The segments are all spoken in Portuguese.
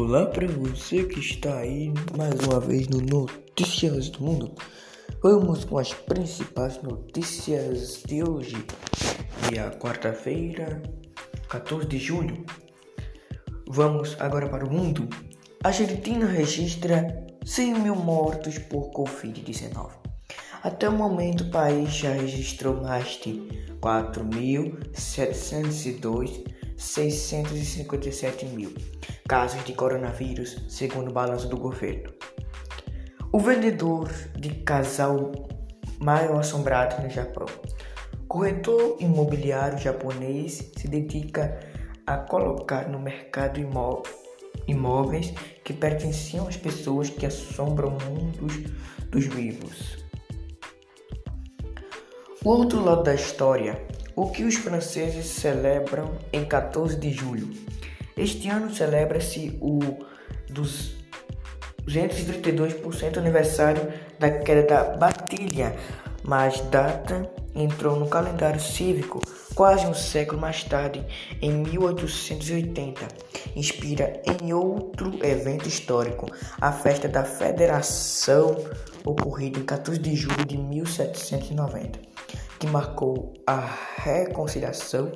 Olá para você que está aí mais uma vez no Notícias do Mundo. Vamos com as principais notícias de hoje, dia quarta-feira, 14 de julho. Vamos agora para o mundo. A Argentina registra 100 mil mortos por Covid-19. Até o momento, o país já registrou mais de 4.702 657 mil casos de coronavírus, segundo o balanço do governo. O vendedor de casal maior assombrado no Japão. Corretor imobiliário japonês se dedica a colocar no mercado imó imóveis que pertenciam às pessoas que assombram mundos dos vivos. O outro lado da história o que os franceses celebram em 14 de julho. Este ano celebra-se o 232% aniversário da queda da Batilha, mas data entrou no calendário cívico quase um século mais tarde, em 1880. Inspira em outro evento histórico, a festa da Federação, ocorrida em 14 de julho de 1790 que marcou a reconciliação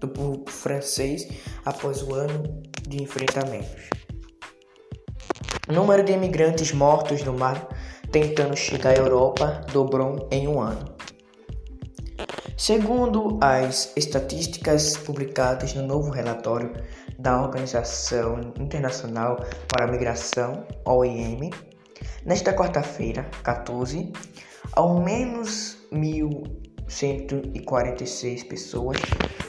do povo francês após o ano de enfrentamentos. O número de imigrantes mortos no mar tentando chegar à Europa dobrou em um ano. Segundo as estatísticas publicadas no novo relatório da Organização Internacional para a Migração, OIM, nesta quarta-feira, 14, ao menos mil 146 pessoas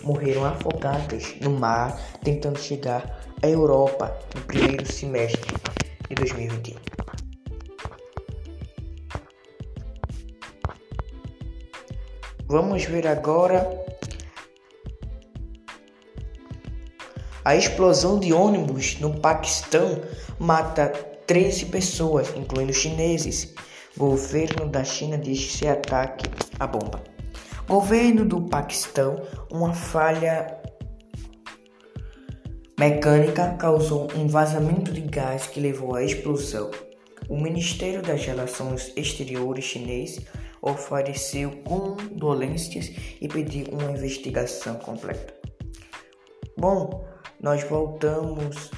morreram afogadas no mar tentando chegar à Europa no primeiro semestre de 2021. Vamos ver agora a explosão de ônibus no Paquistão mata 13 pessoas, incluindo chineses. Governo da China diz ser ataque à bomba. Governo do Paquistão, uma falha mecânica causou um vazamento de gás que levou à explosão. O Ministério das Relações Exteriores chinês ofereceu condolências e pediu uma investigação completa. Bom, nós voltamos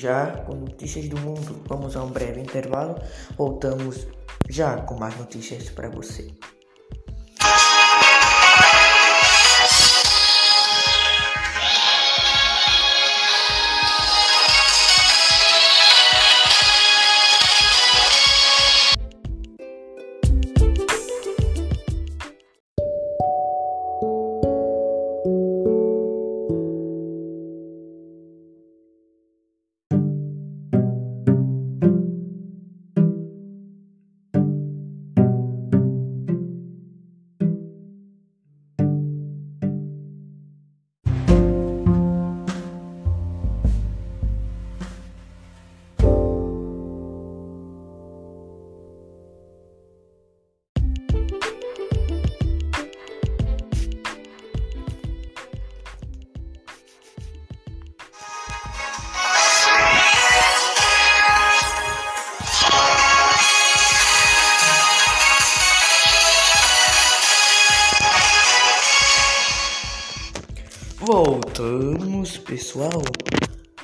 já com notícias do mundo. Vamos a um breve intervalo. Voltamos já com mais notícias para você. Voltamos, pessoal.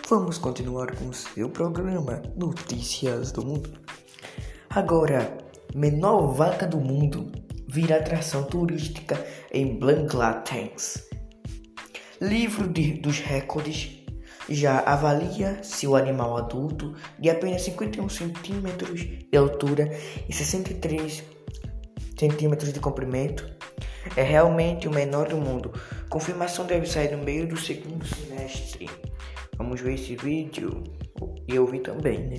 Vamos continuar com o seu programa Notícias do Mundo. Agora, menor vaca do mundo vira atração turística em Bangladesh. Livro de, dos recordes já avalia se o animal adulto de apenas 51 centímetros de altura e 63 centímetros de comprimento é realmente o menor do mundo. Confirmação deve sair no meio do segundo semestre. Vamos ver esse vídeo e ouvir também, né?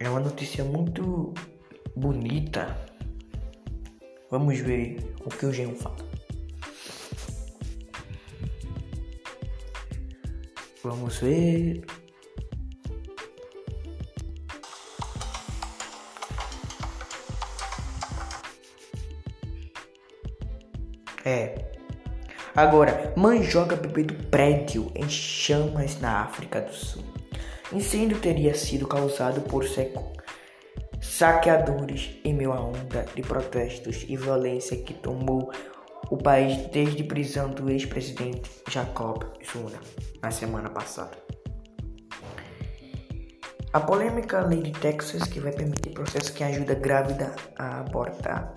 É uma notícia muito bonita. Vamos ver o que o Jean fala. Vamos ver. É. Agora, mãe joga bebê do prédio em chamas na África do Sul. Incêndio teria sido causado por seco saqueadores em meio à onda de protestos e violência que tomou o país desde a prisão do ex-presidente Jacob Zuma na semana passada. A polêmica lei de Texas que vai permitir processo que ajuda grávida a abortar.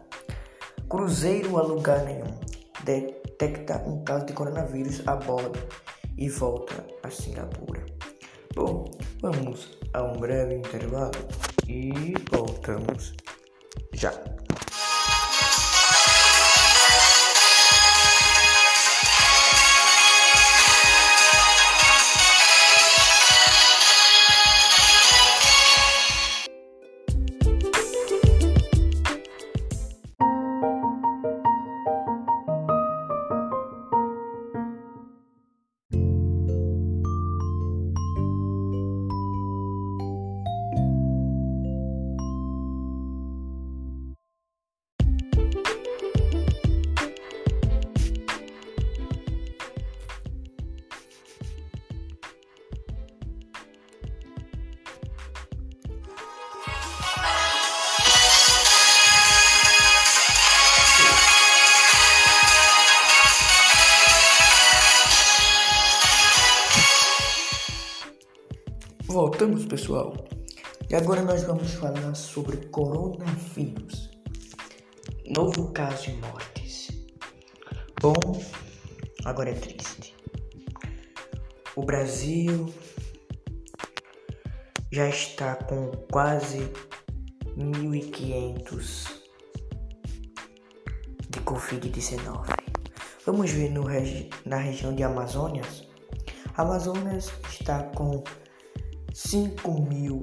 Cruzeiro a lugar nenhum. Detecta um caso de coronavírus a bordo e volta a Singapura. Bom, vamos a um breve intervalo e voltamos já. Pessoal. E agora nós vamos falar sobre coronavírus. Novo caso de mortes. Bom, agora é triste. O Brasil já está com quase 1.500 de Covid-19. Vamos ver no, na região de Amazonas. Amazonas está com 5 mil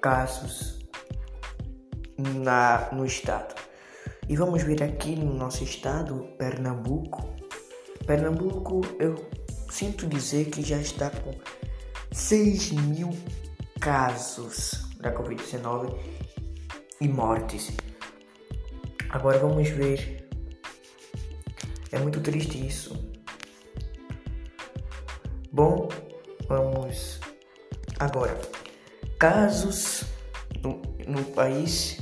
casos na, no estado. E vamos ver aqui no nosso estado, Pernambuco. Pernambuco, eu sinto dizer que já está com 6 mil casos da Covid-19 e mortes. Agora vamos ver. É muito triste isso. Bom, vamos Agora, casos no, no país: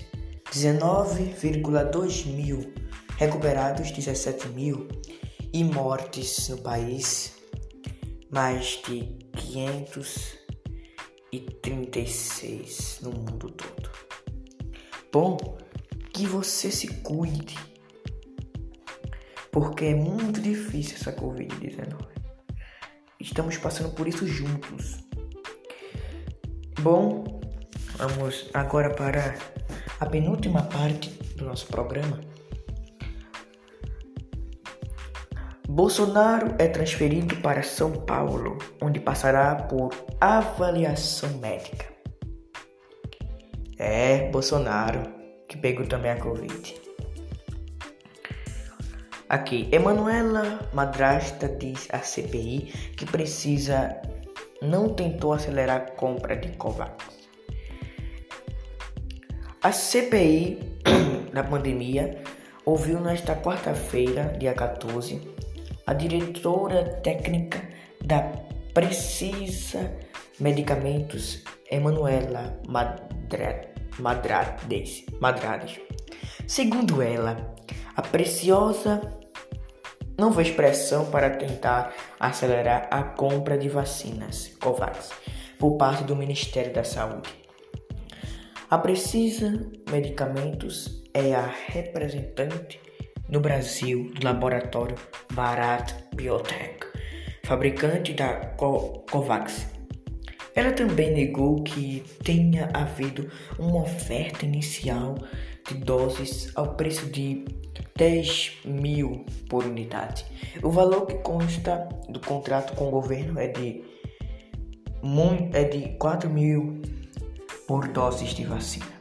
19,2 mil, recuperados 17 mil e mortes no país: mais de 536 no mundo todo. Bom, que você se cuide, porque é muito difícil essa Covid-19. Estamos passando por isso juntos. Bom, vamos agora para a penúltima parte do nosso programa. Bolsonaro é transferido para São Paulo, onde passará por avaliação médica. É, Bolsonaro, que pegou também a Covid. Aqui, Emanuela Madrasta diz à CPI que precisa não tentou acelerar a compra de Covax. A CPI da pandemia ouviu nesta quarta-feira, dia 14, a diretora técnica da Precisa Medicamentos, Emanuela Madrades. Segundo ela, a preciosa não fez pressão para tentar acelerar a compra de vacinas COVAX por parte do Ministério da Saúde. A Precisa Medicamentos é a representante no Brasil do laboratório Bharat Biotech, fabricante da Co COVAX. Ela também negou que tenha havido uma oferta inicial de doses ao preço de 10 mil por unidade. O valor que consta do contrato com o governo é de, é de 4 mil por doses de vacina.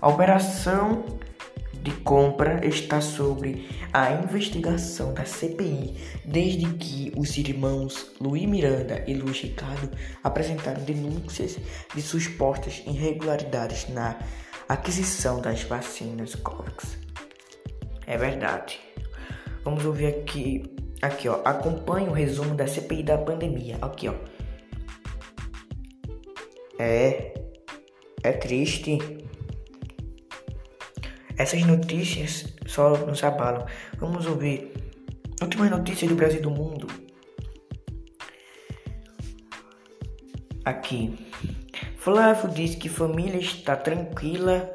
A operação de compra está sobre a investigação da CPI desde que os irmãos Luiz Miranda e Luiz Ricardo apresentaram denúncias de supostas irregularidades na aquisição das vacinas Covax. É verdade. Vamos ouvir aqui, aqui ó, acompanhe o resumo da CPI da pandemia. Aqui ó. É, é triste. Essas notícias só nos abalam. Vamos ouvir últimas notícias do Brasil e do mundo. Aqui. Flávio diz que família está tranquila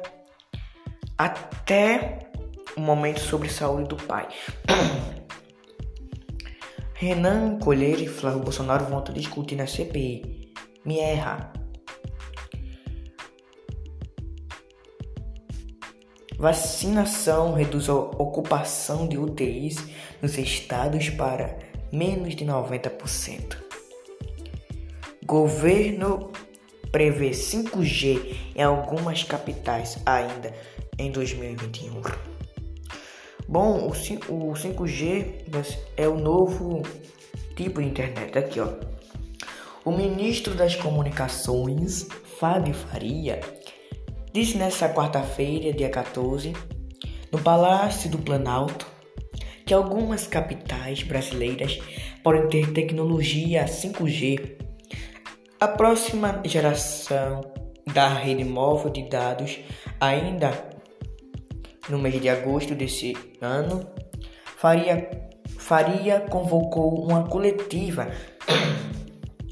até o momento sobre saúde do pai. Renan Colheiro e Flávio Bolsonaro vão discutir na CPI. Me erra. Vacinação reduz a ocupação de UTIs nos estados para menos de 90%. Governo prevê 5G em algumas capitais ainda em 2021. Bom, o 5G é o novo tipo de internet. Aqui, ó. O ministro das Comunicações, Fábio Faria, disse nesta quarta-feira, dia 14, no Palácio do Planalto, que algumas capitais brasileiras podem ter tecnologia 5G. A próxima geração da rede móvel de dados, ainda no mês de agosto desse ano, Faria, Faria convocou uma coletiva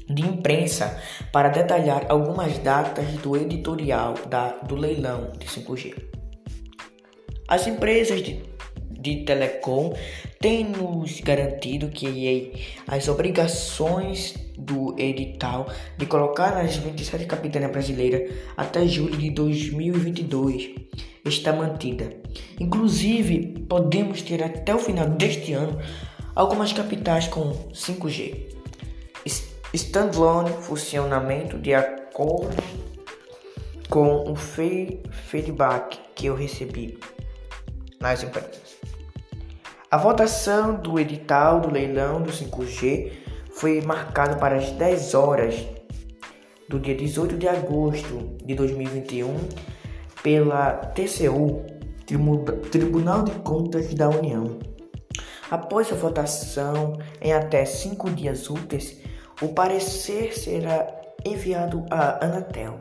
de imprensa para detalhar algumas datas do editorial da, do leilão de 5G. As empresas de, de telecom têm nos garantido que as obrigações do edital de colocar nas 27 capitanias brasileiras até julho de 2022 está mantida. Inclusive, podemos ter até o final deste ano algumas capitais com 5G standalone funcionamento de acordo com o feedback que eu recebi nas empresas. A votação do edital do leilão do 5G foi marcada para as 10 horas do dia 18 de agosto de 2021 pela TCU, Tribunal de Contas da União. Após a votação, em até cinco dias úteis, o parecer será enviado à Anatel,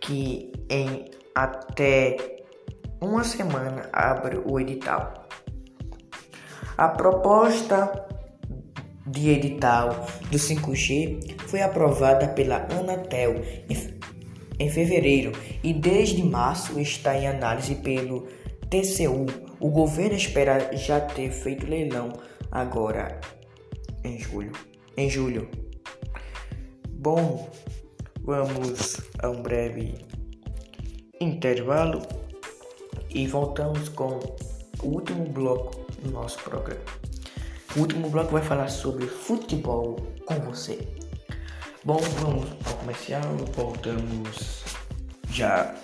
que em até uma semana abre o edital. A proposta de edital do 5G foi aprovada pela Anatel em fevereiro e desde março está em análise pelo TCU. O governo espera já ter feito leilão agora em julho em julho. Bom, vamos a um breve intervalo e voltamos com o último bloco do nosso programa. O último bloco vai falar sobre futebol com você. Bom, vamos ao comercial, voltamos já.